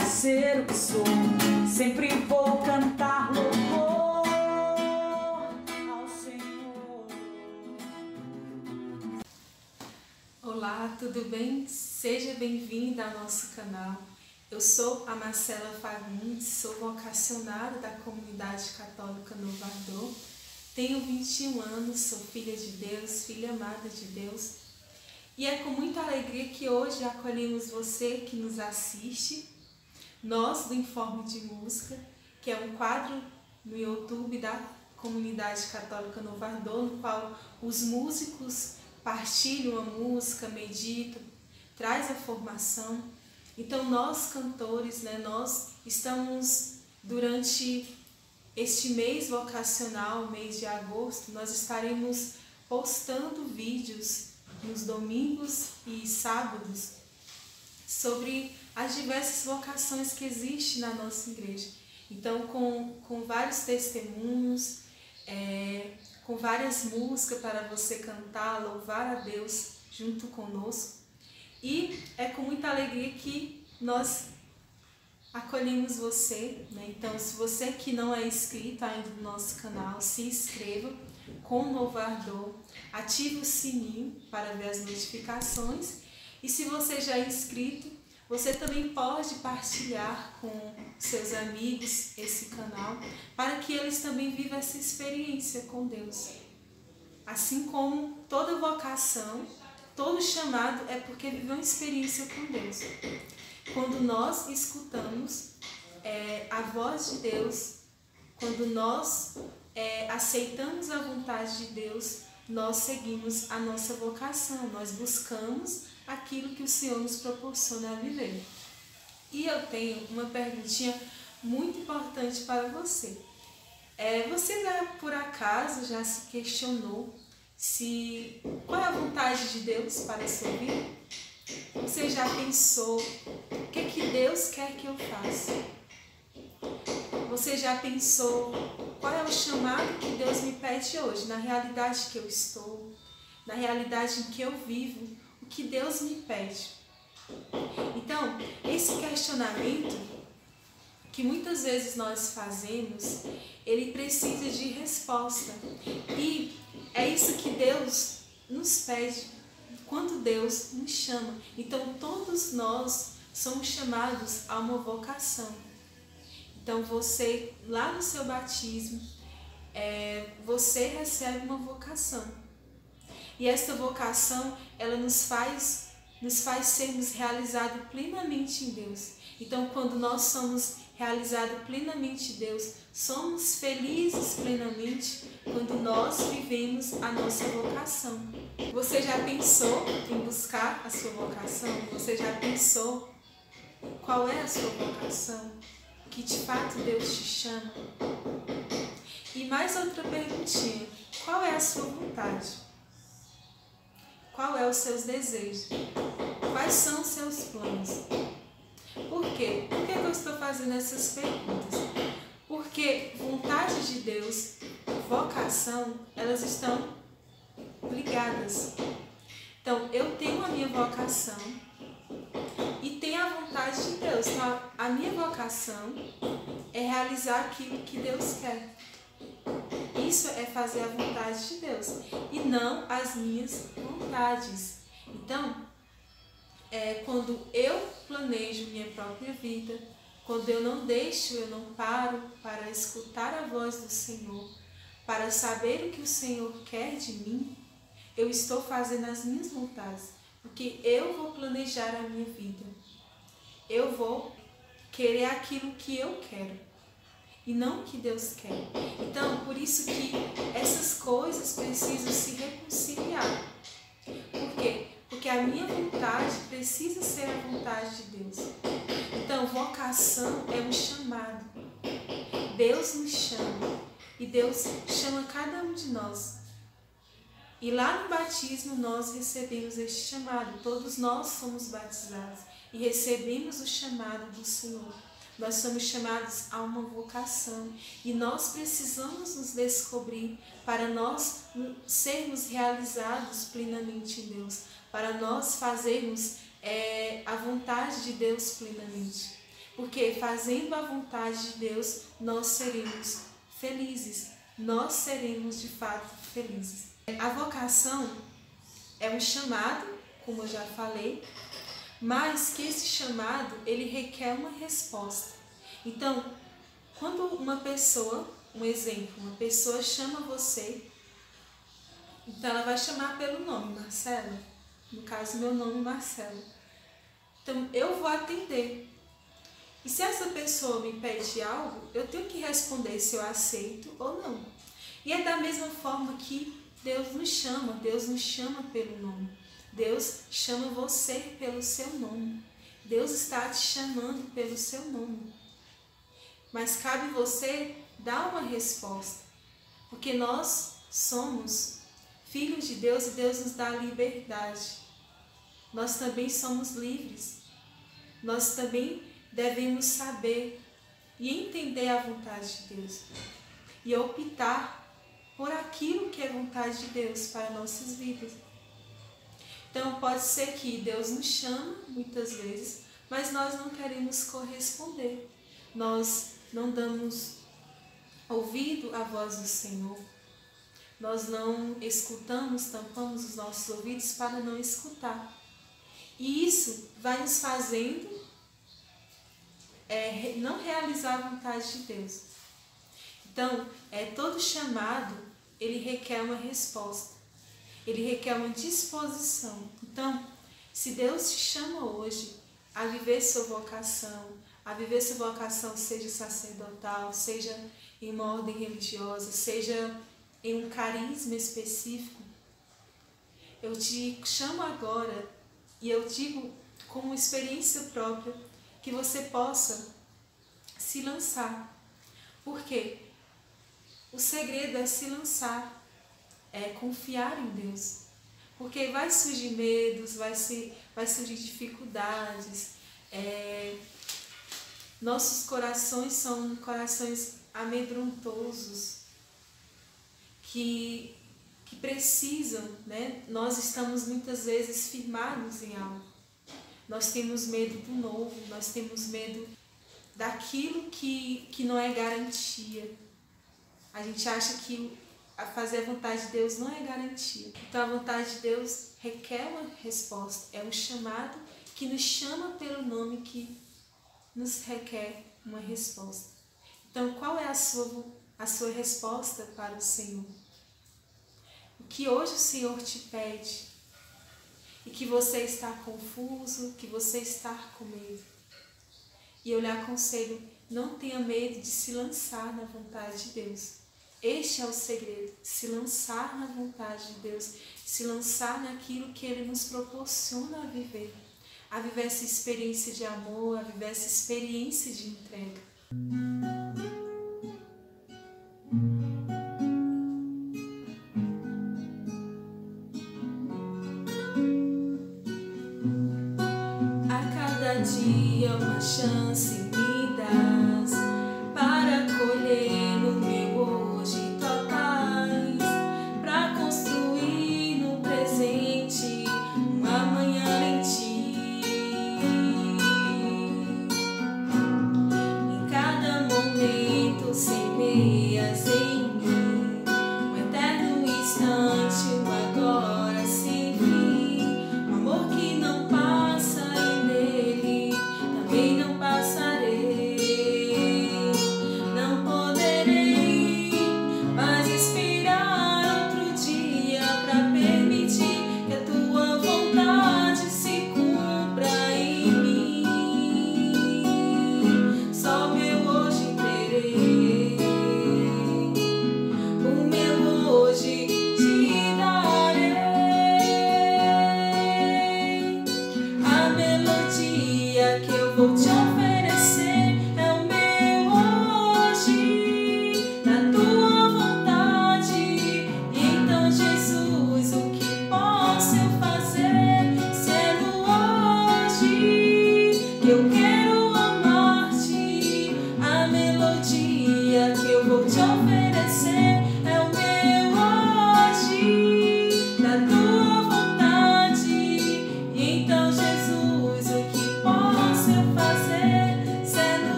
ser o que sou. Sempre vou cantar louvor ao Senhor. Olá, tudo bem? Seja bem-vinda ao nosso canal. Eu sou a Marcela Fagundes, sou vocacionada da comunidade católica Novo Ardor. Tenho 21 anos, sou filha de Deus, filha amada de Deus. E é com muita alegria que hoje acolhemos você que nos assiste, nós do Informe de Música, que é um quadro no YouTube da comunidade católica Novo Ardor, no qual os músicos partilham a música, meditam, traz a formação. Então nós cantores, né, nós estamos durante este mês vocacional, mês de agosto, nós estaremos postando vídeos nos domingos e sábados sobre as diversas vocações que existem na nossa igreja. Então, com, com vários testemunhos, é, com várias músicas para você cantar, louvar a Deus junto conosco. E é com muita alegria que nós acolhemos você. Né? Então, se você que não é inscrito ainda no nosso canal, se inscreva com o ative o sininho para ver as notificações. E se você já é inscrito, você também pode partilhar com seus amigos esse canal, para que eles também vivam essa experiência com Deus. Assim como toda vocação, todo chamado é porque viveu uma experiência com Deus. Quando nós escutamos é, a voz de Deus, quando nós é, aceitamos a vontade de Deus, nós seguimos a nossa vocação, nós buscamos aquilo que o Senhor nos proporciona a viver. E eu tenho uma perguntinha muito importante para você. É, você já por acaso já se questionou se qual é a vontade de Deus para vida? Você já pensou o que, que Deus quer que eu faça? Você já pensou qual é o chamado que Deus me pede hoje, na realidade que eu estou, na realidade em que eu vivo, que Deus me pede? Então, esse questionamento que muitas vezes nós fazemos, ele precisa de resposta. E é isso que Deus nos pede quando Deus nos chama. Então, todos nós somos chamados a uma vocação. Então, você, lá no seu batismo, é, você recebe uma vocação. E esta vocação, ela nos faz, nos faz sermos realizados plenamente em Deus. Então, quando nós somos realizados plenamente em Deus, somos felizes plenamente quando nós vivemos a nossa vocação. Você já pensou em buscar a sua vocação? Você já pensou qual é a sua vocação? Que de fato Deus te chama? E mais outra perguntinha: qual é a sua vontade? Qual é os seus desejos? Quais são os seus planos? Por quê? Por que eu estou fazendo essas perguntas? Porque vontade de Deus, vocação, elas estão ligadas. Então, eu tenho a minha vocação e tenho a vontade de Deus. Então, a minha vocação é realizar aquilo que Deus quer. Isso é fazer a vontade de Deus e não as minhas vontades. Então, é, quando eu planejo minha própria vida, quando eu não deixo, eu não paro para escutar a voz do Senhor, para saber o que o Senhor quer de mim, eu estou fazendo as minhas vontades, porque eu vou planejar a minha vida. Eu vou querer aquilo que eu quero e não o que Deus quer. Então, por isso que essas coisas precisam se reconciliar. Por quê? Porque a minha vontade precisa ser a vontade de Deus. Então, vocação é um chamado. Deus nos chama e Deus chama cada um de nós. E lá no batismo nós recebemos este chamado. Todos nós somos batizados e recebemos o chamado do Senhor. Nós somos chamados a uma vocação e nós precisamos nos descobrir para nós sermos realizados plenamente em Deus, para nós fazermos é, a vontade de Deus plenamente. Porque fazendo a vontade de Deus, nós seremos felizes. Nós seremos de fato felizes. A vocação é um chamado, como eu já falei, mas que esse chamado ele requer uma resposta. Então, quando uma pessoa, um exemplo, uma pessoa chama você, então ela vai chamar pelo nome, Marcelo. No caso, meu nome Marcelo. Então, eu vou atender. E se essa pessoa me pede algo, eu tenho que responder se eu aceito ou não. E é da mesma forma que Deus nos chama, Deus nos chama pelo nome. Deus chama você pelo seu nome. Deus está te chamando pelo seu nome. Mas cabe você dar uma resposta, porque nós somos filhos de Deus e Deus nos dá liberdade. Nós também somos livres. Nós também devemos saber e entender a vontade de Deus e optar por aquilo que é vontade de Deus para nossas vidas. Então pode ser que Deus nos chama muitas vezes, mas nós não queremos corresponder. Nós não damos ouvido à voz do Senhor. Nós não escutamos, tampamos os nossos ouvidos para não escutar. E isso vai nos fazendo é, não realizar a vontade de Deus. Então, é, todo chamado, ele requer uma resposta. Ele requer uma disposição. Então, se Deus te chama hoje a viver sua vocação, a viver sua vocação, seja sacerdotal, seja em uma ordem religiosa, seja em um carisma específico, eu te chamo agora e eu digo como experiência própria que você possa se lançar. Por quê? O segredo é se lançar, é confiar em Deus. Porque vai surgir medos, vai, se, vai surgir dificuldades. É, nossos corações são corações amedrontosos, que, que precisam, né? Nós estamos muitas vezes firmados em algo. Nós temos medo do novo, nós temos medo daquilo que, que não é garantia. A gente acha que fazer a vontade de Deus não é garantia. Então a vontade de Deus requer uma resposta, é um chamado que nos chama pelo nome que nos requer uma resposta. Então qual é a sua, a sua resposta para o Senhor? O que hoje o Senhor te pede? e que você está confuso, que você está com medo. E eu lhe aconselho, não tenha medo de se lançar na vontade de Deus. Este é o segredo, se lançar na vontade de Deus, se lançar naquilo que Ele nos proporciona a viver, a viver essa experiência de amor, a viver essa experiência de entrega.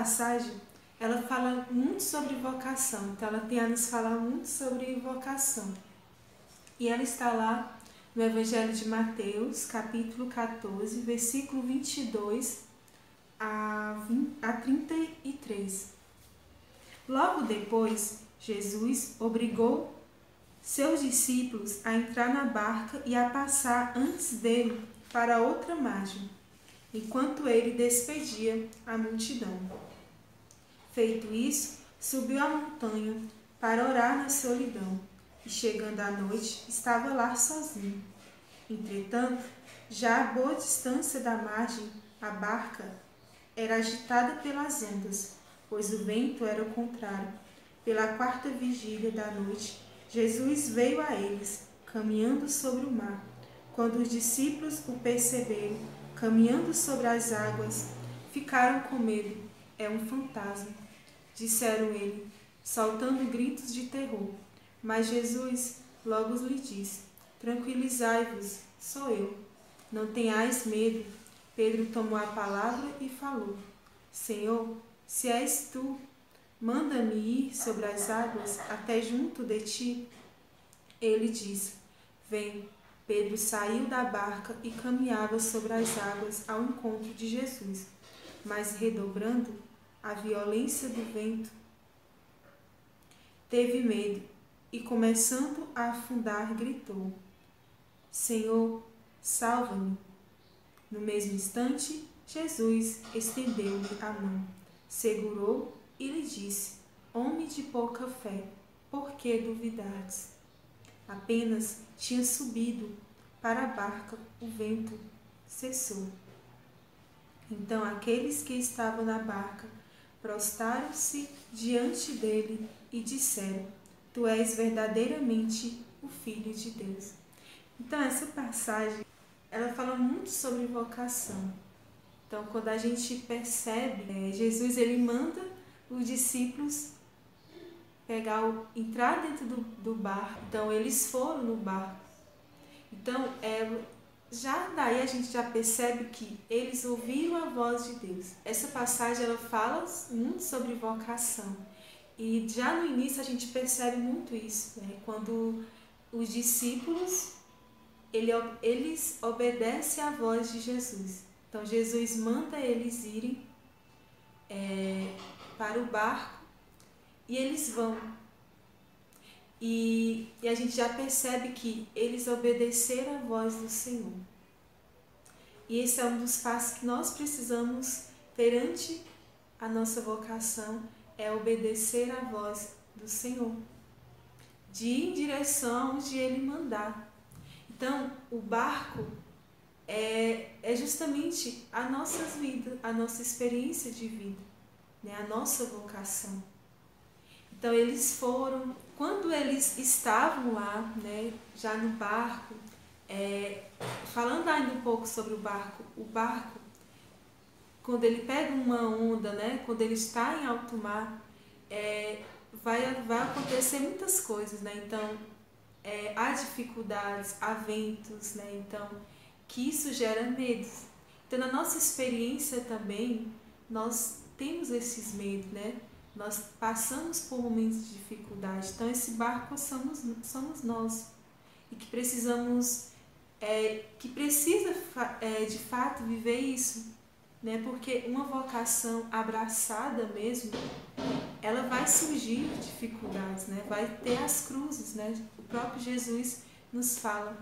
Passagem, ela fala muito sobre vocação, então ela tem a nos falar muito sobre vocação. E ela está lá no Evangelho de Mateus, capítulo 14, versículo 22 a, 20, a 33. Logo depois, Jesus obrigou seus discípulos a entrar na barca e a passar antes dele para outra margem enquanto ele despedia a multidão. Feito isso, subiu a montanha para orar na solidão, e chegando à noite, estava lá sozinho. Entretanto, já a boa distância da margem, a barca era agitada pelas ondas, pois o vento era o contrário. Pela quarta vigília da noite, Jesus veio a eles, caminhando sobre o mar. Quando os discípulos o perceberam, caminhando sobre as águas, ficaram com medo. É um fantasma, disseram ele, saltando gritos de terror. Mas Jesus logo lhe disse: Tranquilizai-vos, sou eu. Não tenhais medo. Pedro tomou a palavra e falou: Senhor, se és tu, manda-me ir sobre as águas até junto de ti. Ele disse: Vem. Pedro saiu da barca e caminhava sobre as águas ao encontro de Jesus, mas redobrando a violência do vento, teve medo e, começando a afundar, gritou: Senhor, salva-me. No mesmo instante, Jesus estendeu-lhe a mão, segurou e lhe disse: Homem de pouca fé, por que duvidares? Apenas tinha subido para a barca, o vento cessou. Então aqueles que estavam na barca prostaram-se diante dele e disseram: Tu és verdadeiramente o Filho de Deus. Então essa passagem ela fala muito sobre vocação. Então quando a gente percebe, é, Jesus ele manda os discípulos pegar o, entrar dentro do, do barco. Então eles foram no barco. Então é, já daí a gente já percebe que eles ouviram a voz de Deus. Essa passagem ela fala muito sobre vocação. E já no início a gente percebe muito isso, né? quando os discípulos ele, eles obedecem à voz de Jesus. Então Jesus manda eles irem é, para o barco e eles vão. E, e a gente já percebe que eles obedeceram a voz do Senhor. E esse é um dos passos que nós precisamos perante a nossa vocação, é obedecer à voz do Senhor, de ir em direção onde Ele mandar. Então, o barco é, é justamente a nossa vida, a nossa experiência de vida, né? a nossa vocação. Então, eles foram, quando eles estavam lá, né, já no barco, é, falando ainda um pouco sobre o barco, o barco, quando ele pega uma onda, né, quando ele está em alto mar, é, vai, vai acontecer muitas coisas, né? Então, é, há dificuldades, há ventos, né? Então, que isso gera medos. Então, na nossa experiência também, nós temos esses medos, né? Nós passamos por momentos de dificuldade. Então, esse barco somos, somos nós. E que precisamos, é, que precisa é, de fato viver isso. Né? Porque uma vocação abraçada mesmo, ela vai surgir dificuldades, né? vai ter as cruzes. Né? O próprio Jesus nos fala: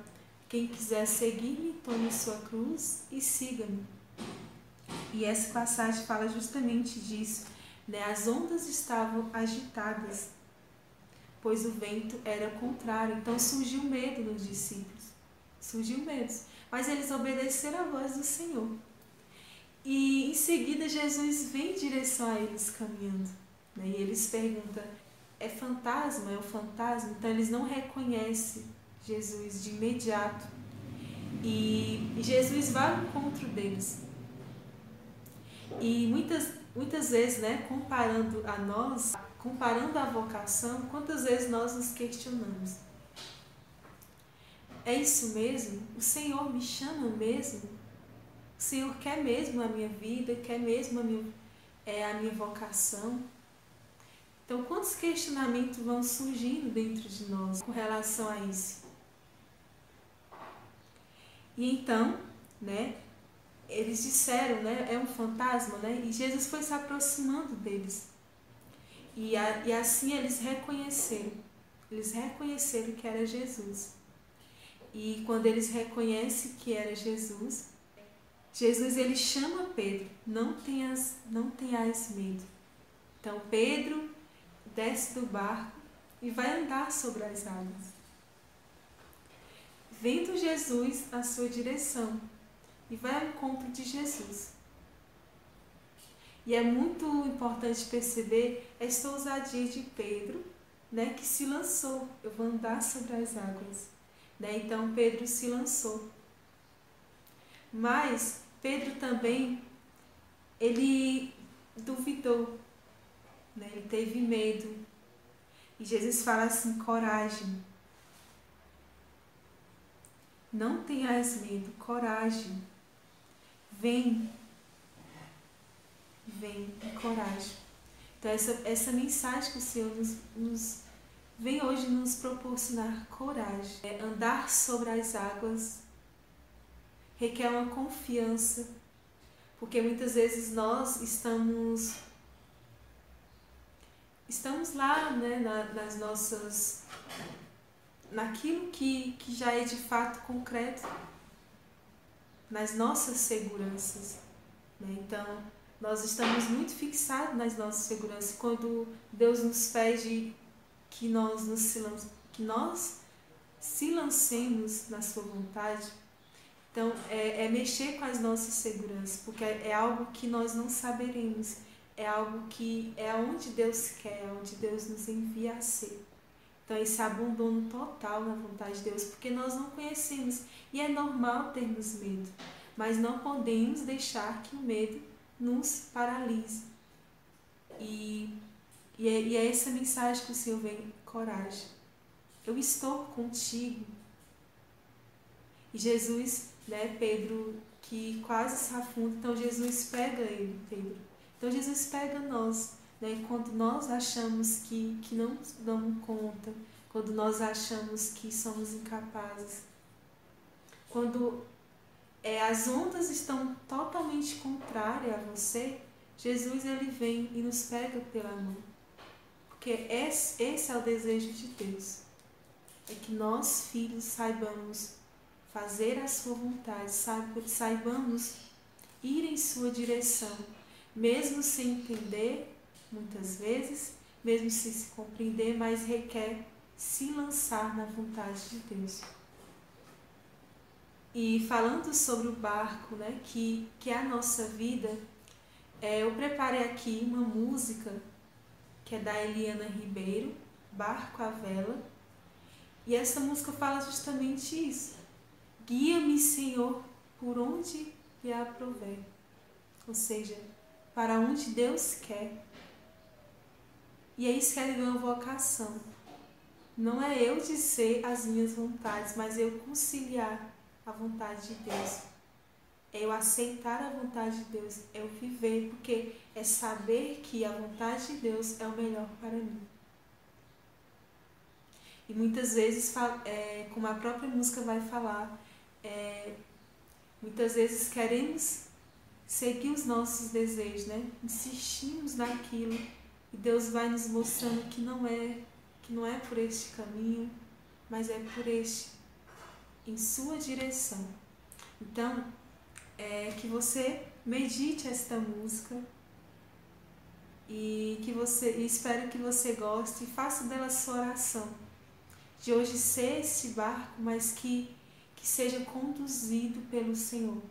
quem quiser seguir-me, tome sua cruz e siga-me. E essa passagem fala justamente disso. Né? As ondas estavam agitadas, pois o vento era contrário. Então surgiu medo nos discípulos. Surgiu medo. Mas eles obedeceram à voz do Senhor. E em seguida Jesus vem em direção a eles caminhando. Né? E eles perguntam: é fantasma? É o fantasma? Então eles não reconhecem Jesus de imediato. E Jesus vai ao encontro deles. E muitas, muitas vezes, né, comparando a nós, comparando a vocação, quantas vezes nós nos questionamos? É isso mesmo? O Senhor me chama mesmo? O Senhor quer mesmo a minha vida, quer mesmo a minha, é, a minha vocação? Então, quantos questionamentos vão surgindo dentro de nós com relação a isso? E então, né, eles disseram, né, é um fantasma, né, e Jesus foi se aproximando deles. E, a, e assim eles reconheceram, eles reconheceram que era Jesus. E quando eles reconhecem que era Jesus, Jesus ele chama Pedro, não tenhas, não tenhas medo. Então Pedro desce do barco e vai andar sobre as águas. Vendo Jesus à sua direção e vai ao encontro de Jesus. E é muito importante perceber esta ousadia de Pedro, né, que se lançou. Eu vou andar sobre as águas. Né? Então Pedro se lançou. Mas Pedro também ele duvidou, né? ele teve medo. E Jesus fala assim: coragem. Não tenhas medo, coragem. Vem. Vem e coragem. Então, essa, essa mensagem que o Senhor nos, nos vem hoje nos proporcionar coragem. É andar sobre as águas requer uma confiança, porque muitas vezes nós estamos estamos lá, né, na, nas nossas naquilo que, que já é de fato concreto, nas nossas seguranças. Né? Então, nós estamos muito fixados nas nossas seguranças. Quando Deus nos pede que nós, nos, que nós se lancemos na sua vontade, então é, é mexer com as nossas seguranças, porque é, é algo que nós não saberemos, é algo que é onde Deus quer, onde Deus nos envia a ser. Então, esse abandono total na vontade de Deus, porque nós não conhecemos. E é normal termos medo, mas não podemos deixar que o medo nos paralise. E, e, é, e é essa mensagem que o Senhor vem: coragem. Eu estou contigo. E Jesus, né, Pedro, que quase se afunda, então Jesus pega ele, Pedro. Então Jesus pega nós né? Quando nós achamos que, que não damos conta, quando nós achamos que somos incapazes, quando é, as ondas estão totalmente contrárias a você, Jesus ele vem e nos pega pela mão. Porque esse, esse é o desejo de Deus. É que nós, filhos, saibamos fazer a sua vontade, saibamos ir em sua direção, mesmo sem entender, muitas vezes, mesmo sem se compreender, mas requer se lançar na vontade de Deus. E falando sobre o barco, né, que, que é a nossa vida, é, eu preparei aqui uma música que é da Eliana Ribeiro, Barco à Vela, e essa música fala justamente isso. Guia-me, Senhor, por onde lhe aprover. Ou seja, para onde Deus quer. E é isso que uma vocação. Não é eu dizer as minhas vontades, mas eu conciliar a vontade de Deus. É eu aceitar a vontade de Deus, é eu viver, porque é saber que a vontade de Deus é o melhor para mim. E muitas vezes, é, como a própria música vai falar, é, muitas vezes queremos seguir os nossos desejos, né? Insistimos naquilo e Deus vai nos mostrando que não é, que não é por este caminho, mas é por este em sua direção. Então, é que você medite esta música e que você e espero que você goste e faça dela sua oração. De hoje ser este barco, mas que, que seja conduzido pelo Senhor.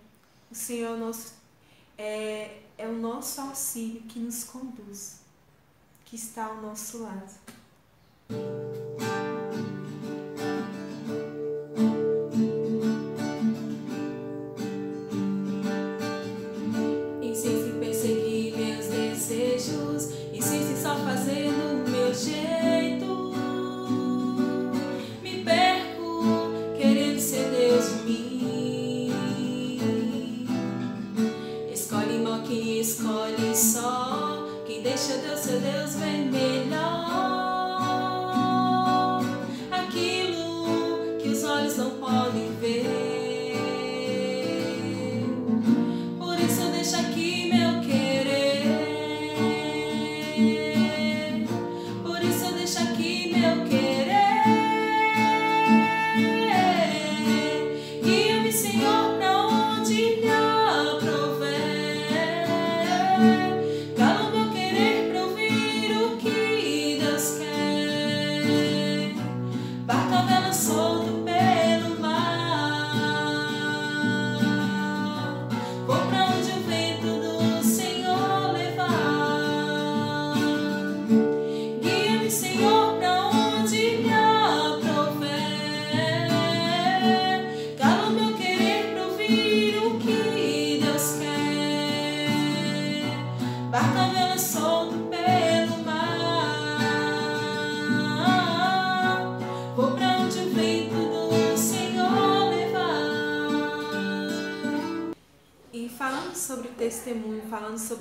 O Senhor é o nosso, é, é o nosso auxílio que nos conduz, que está ao nosso lado.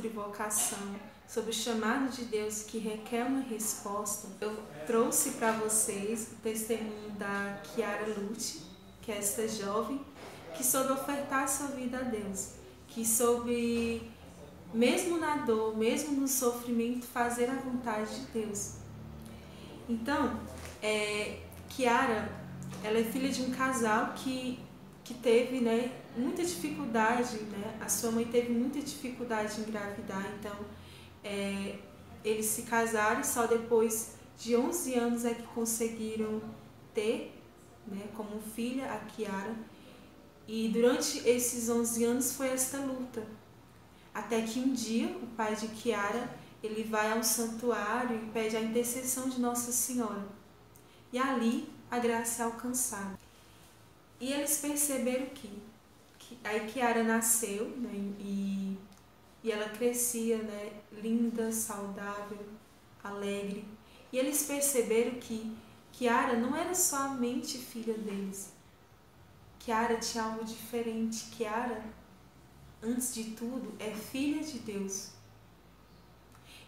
Sobre vocação, sobre o chamado de Deus que requer uma resposta, eu trouxe para vocês o testemunho da Kiara Lute, que é esta jovem que soube ofertar sua vida a Deus, que soube, mesmo na dor, mesmo no sofrimento, fazer a vontade de Deus. Então, é, Kiara, ela é filha de um casal que, que teve, né, muita dificuldade, né? A sua mãe teve muita dificuldade em engravidar, então é, eles se casaram só depois de 11 anos é que conseguiram ter, né, como filha a Kiara. E durante esses 11 anos foi esta luta. Até que um dia o pai de Kiara, ele vai ao santuário e pede a intercessão de Nossa Senhora. E ali a graça é alcançada. E eles perceberam que aí Kiara nasceu, né, e, e ela crescia, né, linda, saudável, alegre. E eles perceberam que Kiara não era somente filha deles. Kiara tinha algo diferente. Kiara, antes de tudo, é filha de Deus.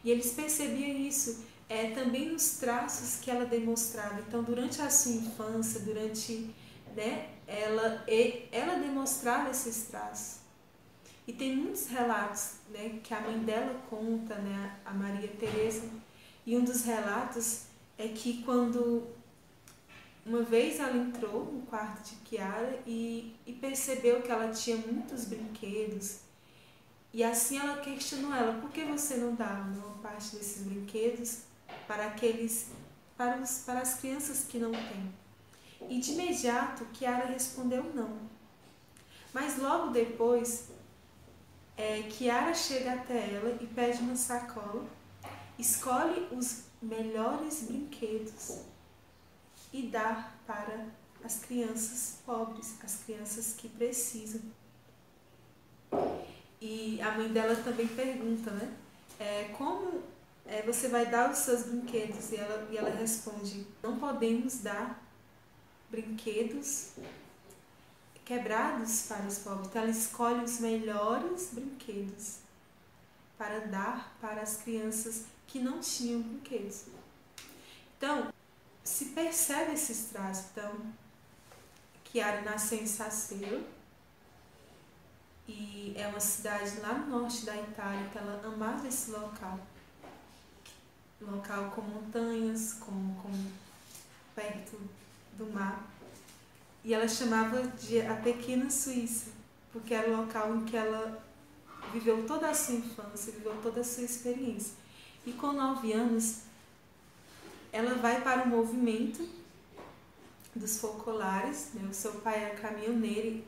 E eles percebiam isso é, também nos traços que ela demonstrava. Então, durante a sua infância, durante né, ela, ela demonstrava esses traços. E tem muitos relatos né, que a mãe dela conta, né, a Maria Teresa, e um dos relatos é que quando uma vez ela entrou no quarto de Kiara e, e percebeu que ela tinha muitos brinquedos. E assim ela questionou ela, por que você não dá uma parte desses brinquedos para aqueles para, os, para as crianças que não têm? E de imediato Kiara respondeu não. Mas logo depois, é, Kiara chega até ela e pede uma sacola, escolhe os melhores brinquedos e dá para as crianças pobres, as crianças que precisam. E a mãe dela também pergunta, né? É, como é, você vai dar os seus brinquedos? E ela, e ela responde: não podemos dar brinquedos quebrados para os pobres. Então ela escolhe os melhores brinquedos para dar para as crianças que não tinham brinquedos. Então, se percebe esses traços. Então, Chiara nasceu em Sassuolo e é uma cidade lá no norte da Itália, então ela amava esse local. local com montanhas, com, com perto do mar. E ela chamava de a pequena Suíça, porque era o local em que ela viveu toda a sua infância, viveu toda a sua experiência. E com nove anos, ela vai para o movimento dos focolares, né? o seu pai era caminhoneiro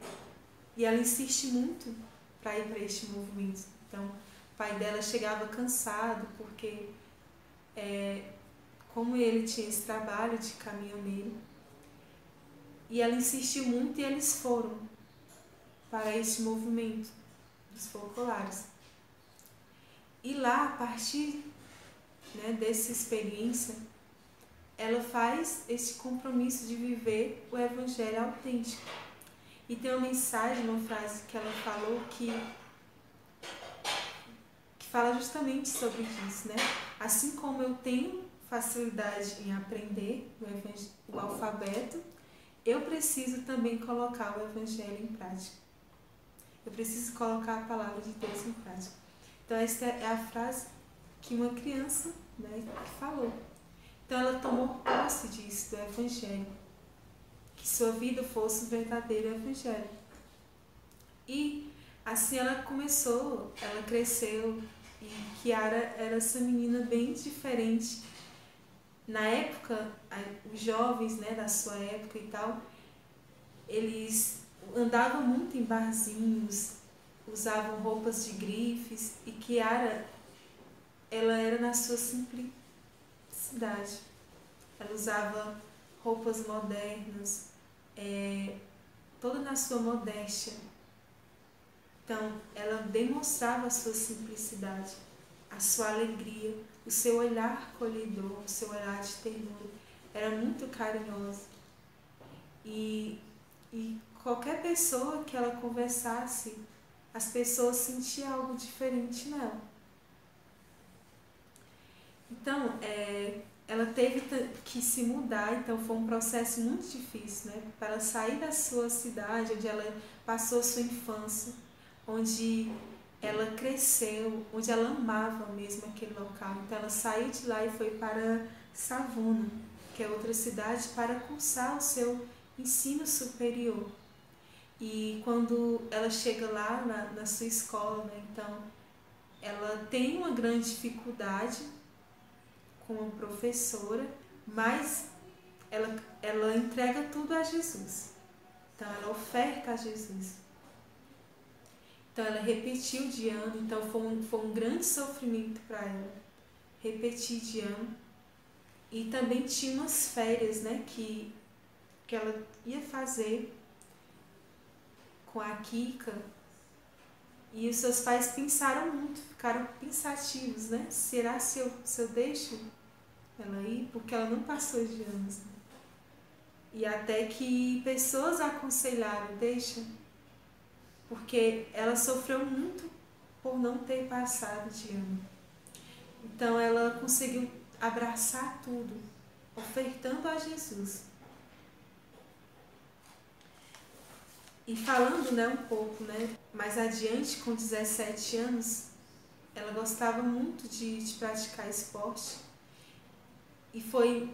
e ela insiste muito para ir para este movimento. Então, o pai dela chegava cansado porque, é, como ele tinha esse trabalho de caminhoneiro, e ela insistiu muito e eles foram para este movimento dos focolares. E lá, a partir né, dessa experiência, ela faz esse compromisso de viver o evangelho autêntico. E tem uma mensagem, uma frase que ela falou que, que fala justamente sobre isso, né? Assim como eu tenho facilidade em aprender o, o alfabeto, eu preciso também colocar o evangelho em prática. Eu preciso colocar a palavra de Deus em prática. Então essa é a frase que uma criança né, falou. Então ela tomou posse disso, do Evangelho. Que sua vida fosse o verdadeiro Evangelho. E assim ela começou, ela cresceu. E Kiara era essa menina bem diferente. Na época, os jovens né, da sua época e tal, eles andavam muito em barzinhos, usavam roupas de grifes. E Kiara, ela era na sua simplicidade cidade. Ela usava roupas modernas, é, toda na sua modéstia. Então, ela demonstrava a sua simplicidade, a sua alegria, o seu olhar colhedor, o seu olhar de ternura. Era muito carinhosa. E, e qualquer pessoa que ela conversasse, as pessoas sentiam algo diferente nela. Então, é, ela teve que se mudar, então foi um processo muito difícil, né? Para ela sair da sua cidade, onde ela passou a sua infância, onde ela cresceu, onde ela amava mesmo aquele local. Então ela saiu de lá e foi para Savona, que é outra cidade, para cursar o seu ensino superior. E quando ela chega lá na, na sua escola, né, então ela tem uma grande dificuldade como professora, mas ela, ela entrega tudo a Jesus. Então ela oferta a Jesus. Então ela repetiu de ano, então foi um, foi um grande sofrimento para ela repetir de ano. E também tinha umas férias, né, que, que ela ia fazer com a Kika. E os seus pais pensaram muito, ficaram pensativos, né? Será se eu, se eu deixo ela ir, porque ela não passou de anos. Né? E até que pessoas aconselharam, deixa, porque ela sofreu muito por não ter passado de ano. Então ela conseguiu abraçar tudo, ofertando a Jesus. E falando né, um pouco né, mais adiante, com 17 anos, ela gostava muito de, de praticar esporte. E foi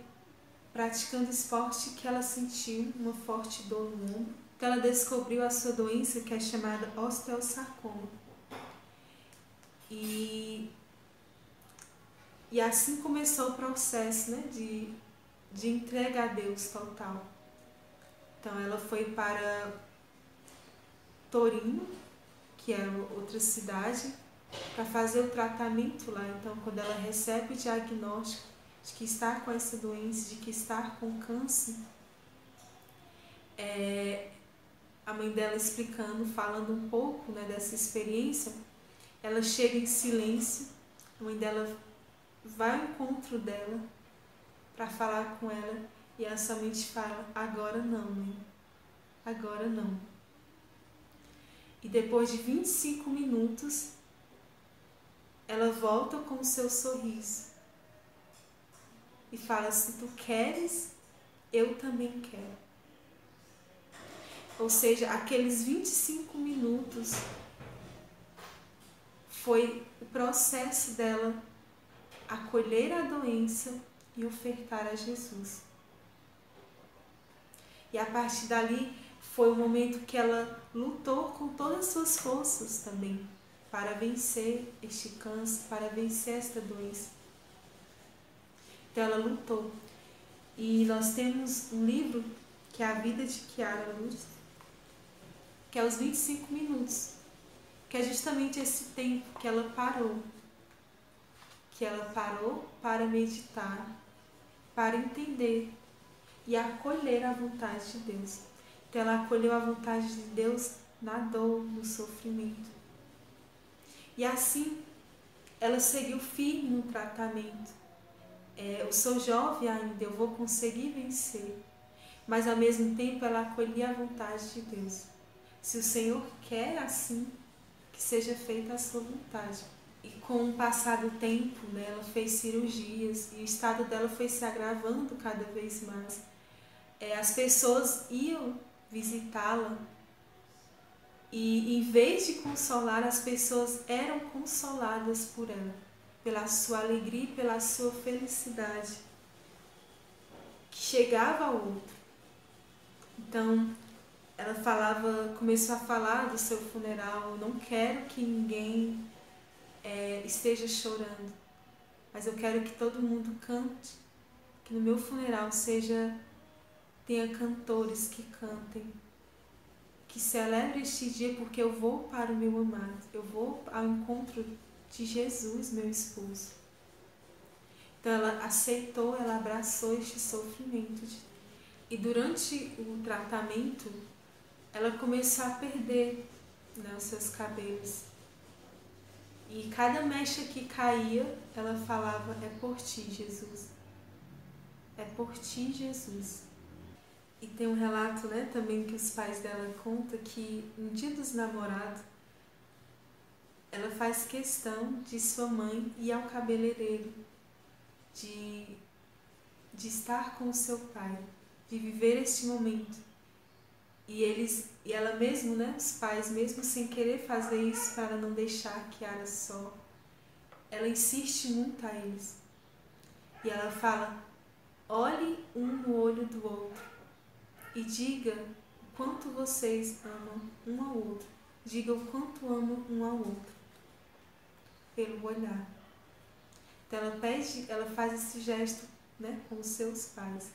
praticando esporte que ela sentiu uma forte dor no ombro. Então ela descobriu a sua doença que é chamada osteosarcoma. E, e assim começou o processo né, de, de entrega a Deus total. Então ela foi para Torino, que é outra cidade, para fazer o tratamento lá. Então, quando ela recebe o diagnóstico de que está com essa doença, de que está com câncer, é, a mãe dela explicando, falando um pouco né, dessa experiência, ela chega em silêncio, a mãe dela vai ao encontro dela para falar com ela e ela somente fala: agora não, mãe, agora não. E depois de 25 minutos, ela volta com o seu sorriso e fala: Se tu queres, eu também quero. Ou seja, aqueles 25 minutos foi o processo dela acolher a doença e ofertar a Jesus. E a partir dali foi o momento que ela lutou com todas as suas forças também para vencer este câncer, para vencer esta doença. Então ela lutou. E nós temos um livro que é A Vida de Kiara Luz, que é os 25 minutos, que é justamente esse tempo que ela parou, que ela parou para meditar, para entender e acolher a vontade de Deus. Então ela acolheu a vontade de Deus na dor, no sofrimento. E assim ela seguiu firme no tratamento. É, eu sou jovem ainda, eu vou conseguir vencer. Mas ao mesmo tempo ela acolhia a vontade de Deus. Se o Senhor quer assim, que seja feita a sua vontade. E com o passar do tempo, né, ela fez cirurgias e o estado dela foi se agravando cada vez mais. É, as pessoas iam visitá-la e em vez de consolar, as pessoas eram consoladas por ela, pela sua alegria e pela sua felicidade, que chegava ao outro. Então, ela falava, começou a falar do seu funeral, não quero que ninguém é, esteja chorando, mas eu quero que todo mundo cante, que no meu funeral seja tenha cantores que cantem que celebre este dia porque eu vou para o meu amado, eu vou ao encontro de Jesus, meu esposo. Então ela aceitou, ela abraçou este sofrimento. E durante o tratamento, ela começou a perder né, os seus cabelos. E cada mecha que caía, ela falava: É por ti, Jesus. É por ti, Jesus. E tem um relato, né, também que os pais dela contam que no dia dos namorados, ela faz questão de sua mãe ir ao cabeleireiro, de, de estar com o seu pai, de viver este momento. E eles, e ela mesmo, né, os pais, mesmo sem querer fazer isso para não deixar a Kiara só, ela insiste muito a eles. E ela fala: olhe um no olho do outro e diga o quanto vocês amam um ao outro. Diga o quanto amam um ao outro pelo olhar. Então ela pede, ela faz esse gesto, né, com os seus pais.